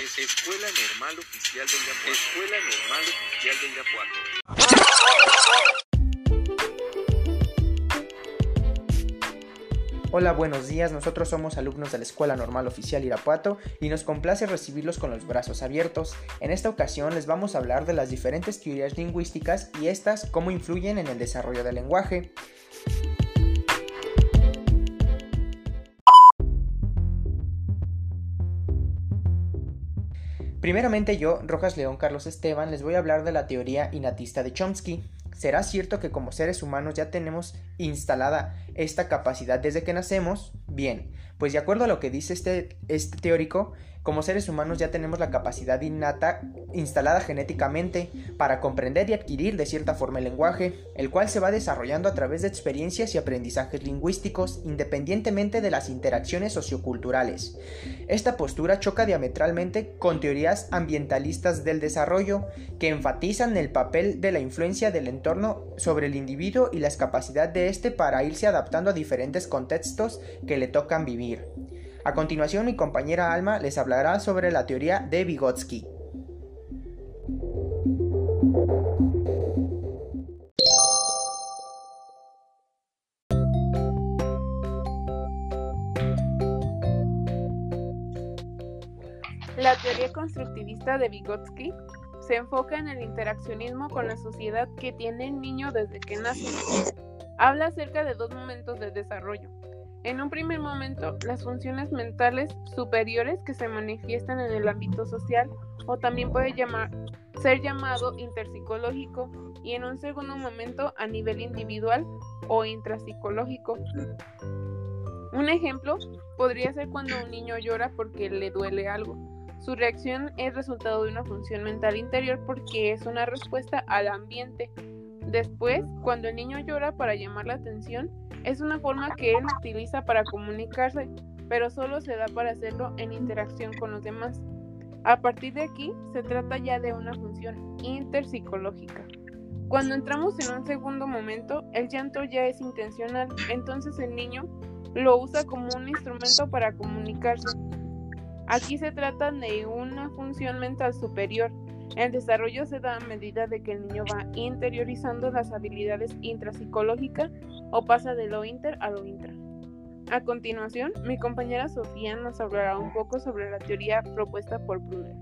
Escuela Normal Oficial de Irapuato. Escuela Normal Oficial de Irapuato. Hola, buenos días. Nosotros somos alumnos de la Escuela Normal Oficial Irapuato y nos complace recibirlos con los brazos abiertos. En esta ocasión les vamos a hablar de las diferentes teorías lingüísticas y estas cómo influyen en el desarrollo del lenguaje. Primeramente yo, Rojas León Carlos Esteban, les voy a hablar de la teoría innatista de Chomsky. ¿Será cierto que como seres humanos ya tenemos instalada esta capacidad desde que nacemos? Bien, pues de acuerdo a lo que dice este, este teórico, como seres humanos ya tenemos la capacidad innata instalada genéticamente para comprender y adquirir de cierta forma el lenguaje, el cual se va desarrollando a través de experiencias y aprendizajes lingüísticos independientemente de las interacciones socioculturales. Esta postura choca diametralmente con teorías ambientalistas del desarrollo que enfatizan el papel de la influencia del entorno sobre el individuo y la capacidad de éste para irse adaptando a diferentes contextos que le tocan vivir. A continuación mi compañera Alma les hablará sobre la teoría de Vygotsky. La teoría constructivista de Vygotsky se enfoca en el interaccionismo con la sociedad que tiene el niño desde que nace. Habla acerca de dos momentos de desarrollo, en un primer momento, las funciones mentales superiores que se manifiestan en el ámbito social o también puede ser llamado interpsicológico y en un segundo momento a nivel individual o intrapsicológico. Un ejemplo podría ser cuando un niño llora porque le duele algo. Su reacción es resultado de una función mental interior porque es una respuesta al ambiente. Después, cuando el niño llora para llamar la atención, es una forma que él utiliza para comunicarse, pero solo se da para hacerlo en interacción con los demás. A partir de aquí, se trata ya de una función interpsicológica. Cuando entramos en un segundo momento, el llanto ya es intencional, entonces el niño lo usa como un instrumento para comunicarse. Aquí se trata de una función mental superior, el desarrollo se da a medida de que el niño va interiorizando las habilidades intrapsicológicas o pasa de lo inter a lo intra. A continuación, mi compañera Sofía nos hablará un poco sobre la teoría propuesta por Brunner.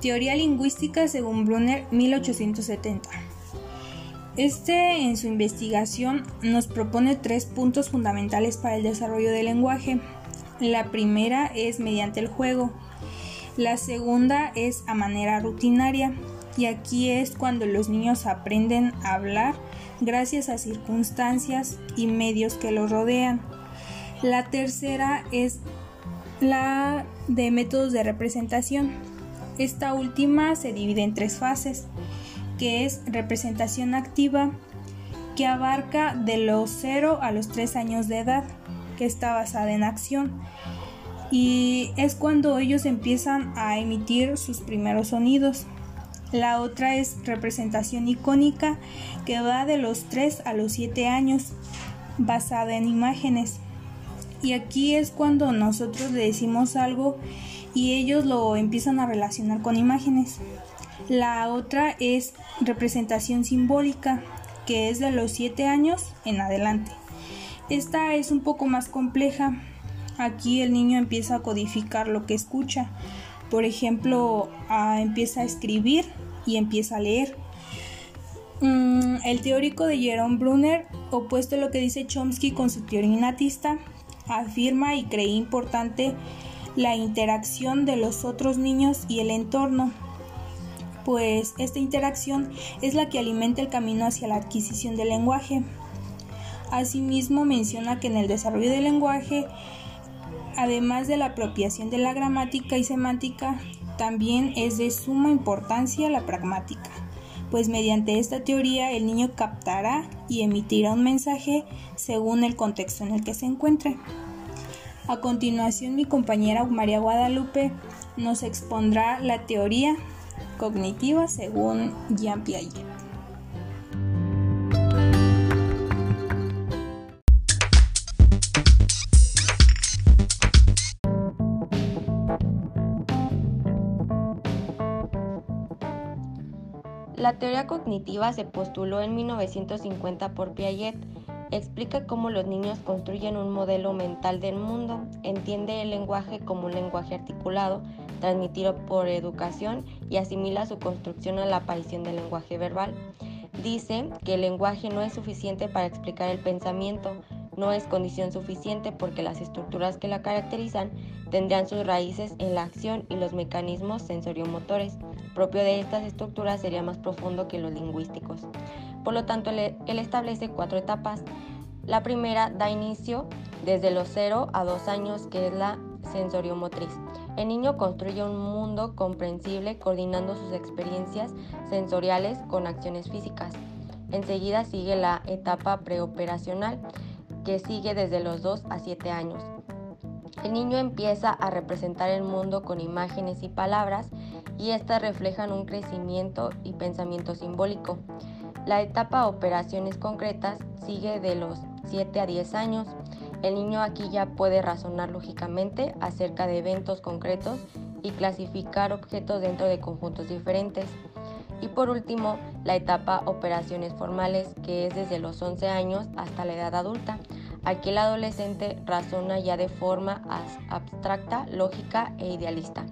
Teoría lingüística según Brunner 1870. Este en su investigación nos propone tres puntos fundamentales para el desarrollo del lenguaje. La primera es mediante el juego, la segunda es a manera rutinaria y aquí es cuando los niños aprenden a hablar gracias a circunstancias y medios que los rodean. La tercera es la de métodos de representación esta última se divide en tres fases, que es representación activa, que abarca de los 0 a los 3 años de edad, que está basada en acción. Y es cuando ellos empiezan a emitir sus primeros sonidos. La otra es representación icónica, que va de los 3 a los 7 años, basada en imágenes. Y aquí es cuando nosotros le decimos algo y ellos lo empiezan a relacionar con imágenes. La otra es representación simbólica, que es de los 7 años en adelante. Esta es un poco más compleja. Aquí el niño empieza a codificar lo que escucha. Por ejemplo, empieza a escribir y empieza a leer. Mm, el teórico de Jerome Brunner, opuesto a lo que dice Chomsky con su teoría innatista, afirma y cree importante la interacción de los otros niños y el entorno, pues esta interacción es la que alimenta el camino hacia la adquisición del lenguaje. Asimismo menciona que en el desarrollo del lenguaje, además de la apropiación de la gramática y semántica, también es de suma importancia la pragmática, pues mediante esta teoría el niño captará y emitirá un mensaje según el contexto en el que se encuentre. A continuación, mi compañera María Guadalupe nos expondrá la teoría cognitiva según Jean Piaget. La teoría cognitiva se postuló en 1950 por Piaget. Explica cómo los niños construyen un modelo mental del mundo, entiende el lenguaje como un lenguaje articulado, transmitido por educación y asimila su construcción a la aparición del lenguaje verbal. Dice que el lenguaje no es suficiente para explicar el pensamiento, no es condición suficiente porque las estructuras que la caracterizan tendrían sus raíces en la acción y los mecanismos sensoriomotores. Propio de estas estructuras sería más profundo que los lingüísticos. Por lo tanto, él establece cuatro etapas. La primera da inicio desde los 0 a 2 años, que es la sensoriomotriz. El niño construye un mundo comprensible coordinando sus experiencias sensoriales con acciones físicas. Enseguida sigue la etapa preoperacional, que sigue desde los 2 a 7 años. El niño empieza a representar el mundo con imágenes y palabras y estas reflejan un crecimiento y pensamiento simbólico. La etapa operaciones concretas sigue de los 7 a 10 años. El niño aquí ya puede razonar lógicamente acerca de eventos concretos y clasificar objetos dentro de conjuntos diferentes. Y por último, la etapa operaciones formales, que es desde los 11 años hasta la edad adulta. Aquí el adolescente razona ya de forma abstracta, lógica e idealista.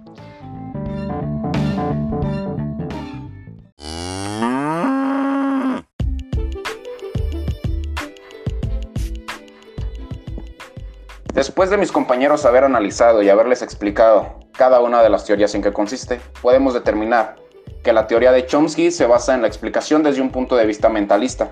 Después de mis compañeros haber analizado y haberles explicado cada una de las teorías en que consiste, podemos determinar que la teoría de Chomsky se basa en la explicación desde un punto de vista mentalista.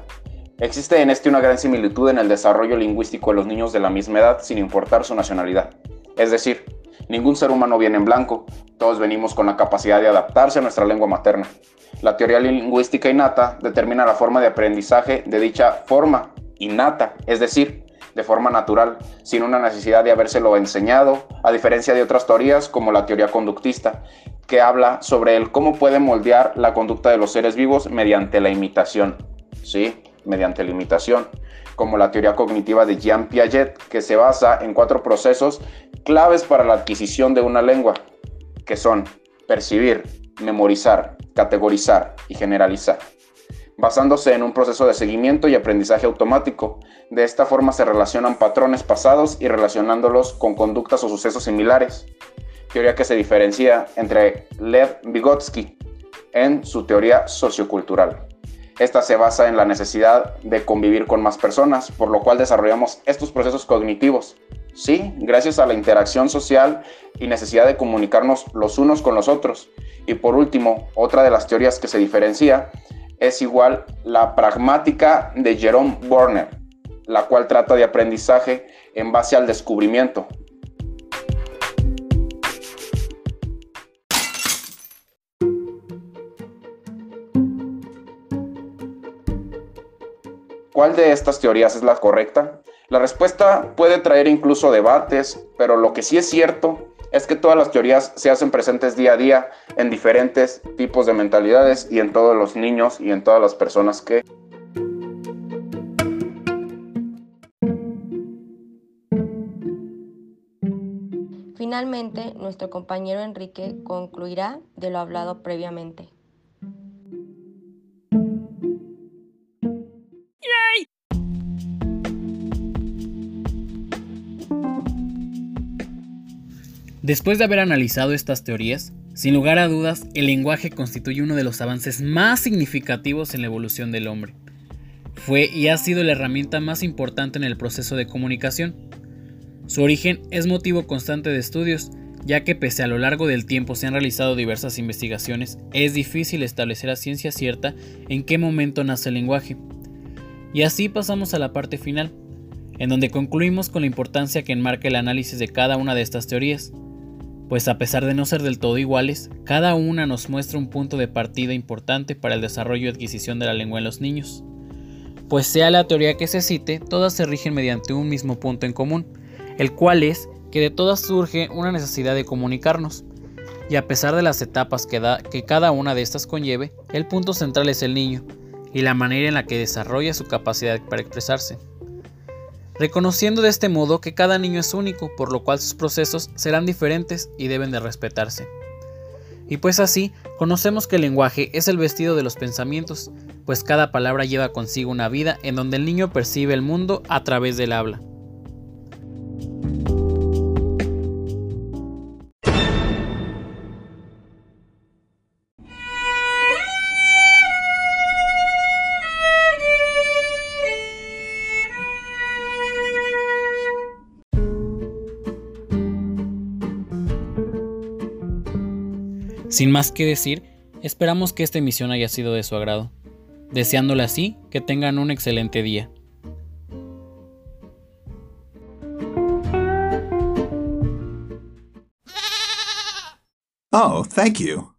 Existe en este una gran similitud en el desarrollo lingüístico de los niños de la misma edad sin importar su nacionalidad. Es decir, ningún ser humano viene en blanco, todos venimos con la capacidad de adaptarse a nuestra lengua materna. La teoría lingüística innata determina la forma de aprendizaje de dicha forma innata, es decir, de forma natural, sin una necesidad de habérselo enseñado, a diferencia de otras teorías como la teoría conductista, que habla sobre el cómo puede moldear la conducta de los seres vivos mediante la imitación. ¿Sí? Mediante la imitación, como la teoría cognitiva de Jean Piaget, que se basa en cuatro procesos claves para la adquisición de una lengua, que son percibir, memorizar, categorizar y generalizar basándose en un proceso de seguimiento y aprendizaje automático. De esta forma se relacionan patrones pasados y relacionándolos con conductas o sucesos similares teoría que se diferencia entre Lev Vygotsky en su teoría sociocultural. Esta se basa en la necesidad de convivir con más personas, por lo cual desarrollamos estos procesos cognitivos. Sí, gracias a la interacción social y necesidad de comunicarnos los unos con los otros. Y por último, otra de las teorías que se diferencia es igual la pragmática de Jerome Borner, la cual trata de aprendizaje en base al descubrimiento, ¿Cuál de estas teorías es la correcta? La respuesta puede traer incluso debates, pero lo que sí es cierto es que todas las teorías se hacen presentes día a día en diferentes tipos de mentalidades y en todos los niños y en todas las personas que... Finalmente, nuestro compañero Enrique concluirá de lo hablado previamente. Después de haber analizado estas teorías, sin lugar a dudas, el lenguaje constituye uno de los avances más significativos en la evolución del hombre. Fue y ha sido la herramienta más importante en el proceso de comunicación. Su origen es motivo constante de estudios, ya que pese a lo largo del tiempo se han realizado diversas investigaciones, es difícil establecer a ciencia cierta en qué momento nace el lenguaje. Y así pasamos a la parte final, en donde concluimos con la importancia que enmarca el análisis de cada una de estas teorías pues a pesar de no ser del todo iguales, cada una nos muestra un punto de partida importante para el desarrollo y adquisición de la lengua en los niños. Pues sea la teoría que se cite, todas se rigen mediante un mismo punto en común, el cual es que de todas surge una necesidad de comunicarnos. y a pesar de las etapas que, da, que cada una de estas conlleve, el punto central es el niño y la manera en la que desarrolla su capacidad para expresarse. Reconociendo de este modo que cada niño es único, por lo cual sus procesos serán diferentes y deben de respetarse. Y pues así, conocemos que el lenguaje es el vestido de los pensamientos, pues cada palabra lleva consigo una vida en donde el niño percibe el mundo a través del habla. Sin más que decir, esperamos que esta emisión haya sido de su agrado, deseándole así que tengan un excelente día. Oh, thank you.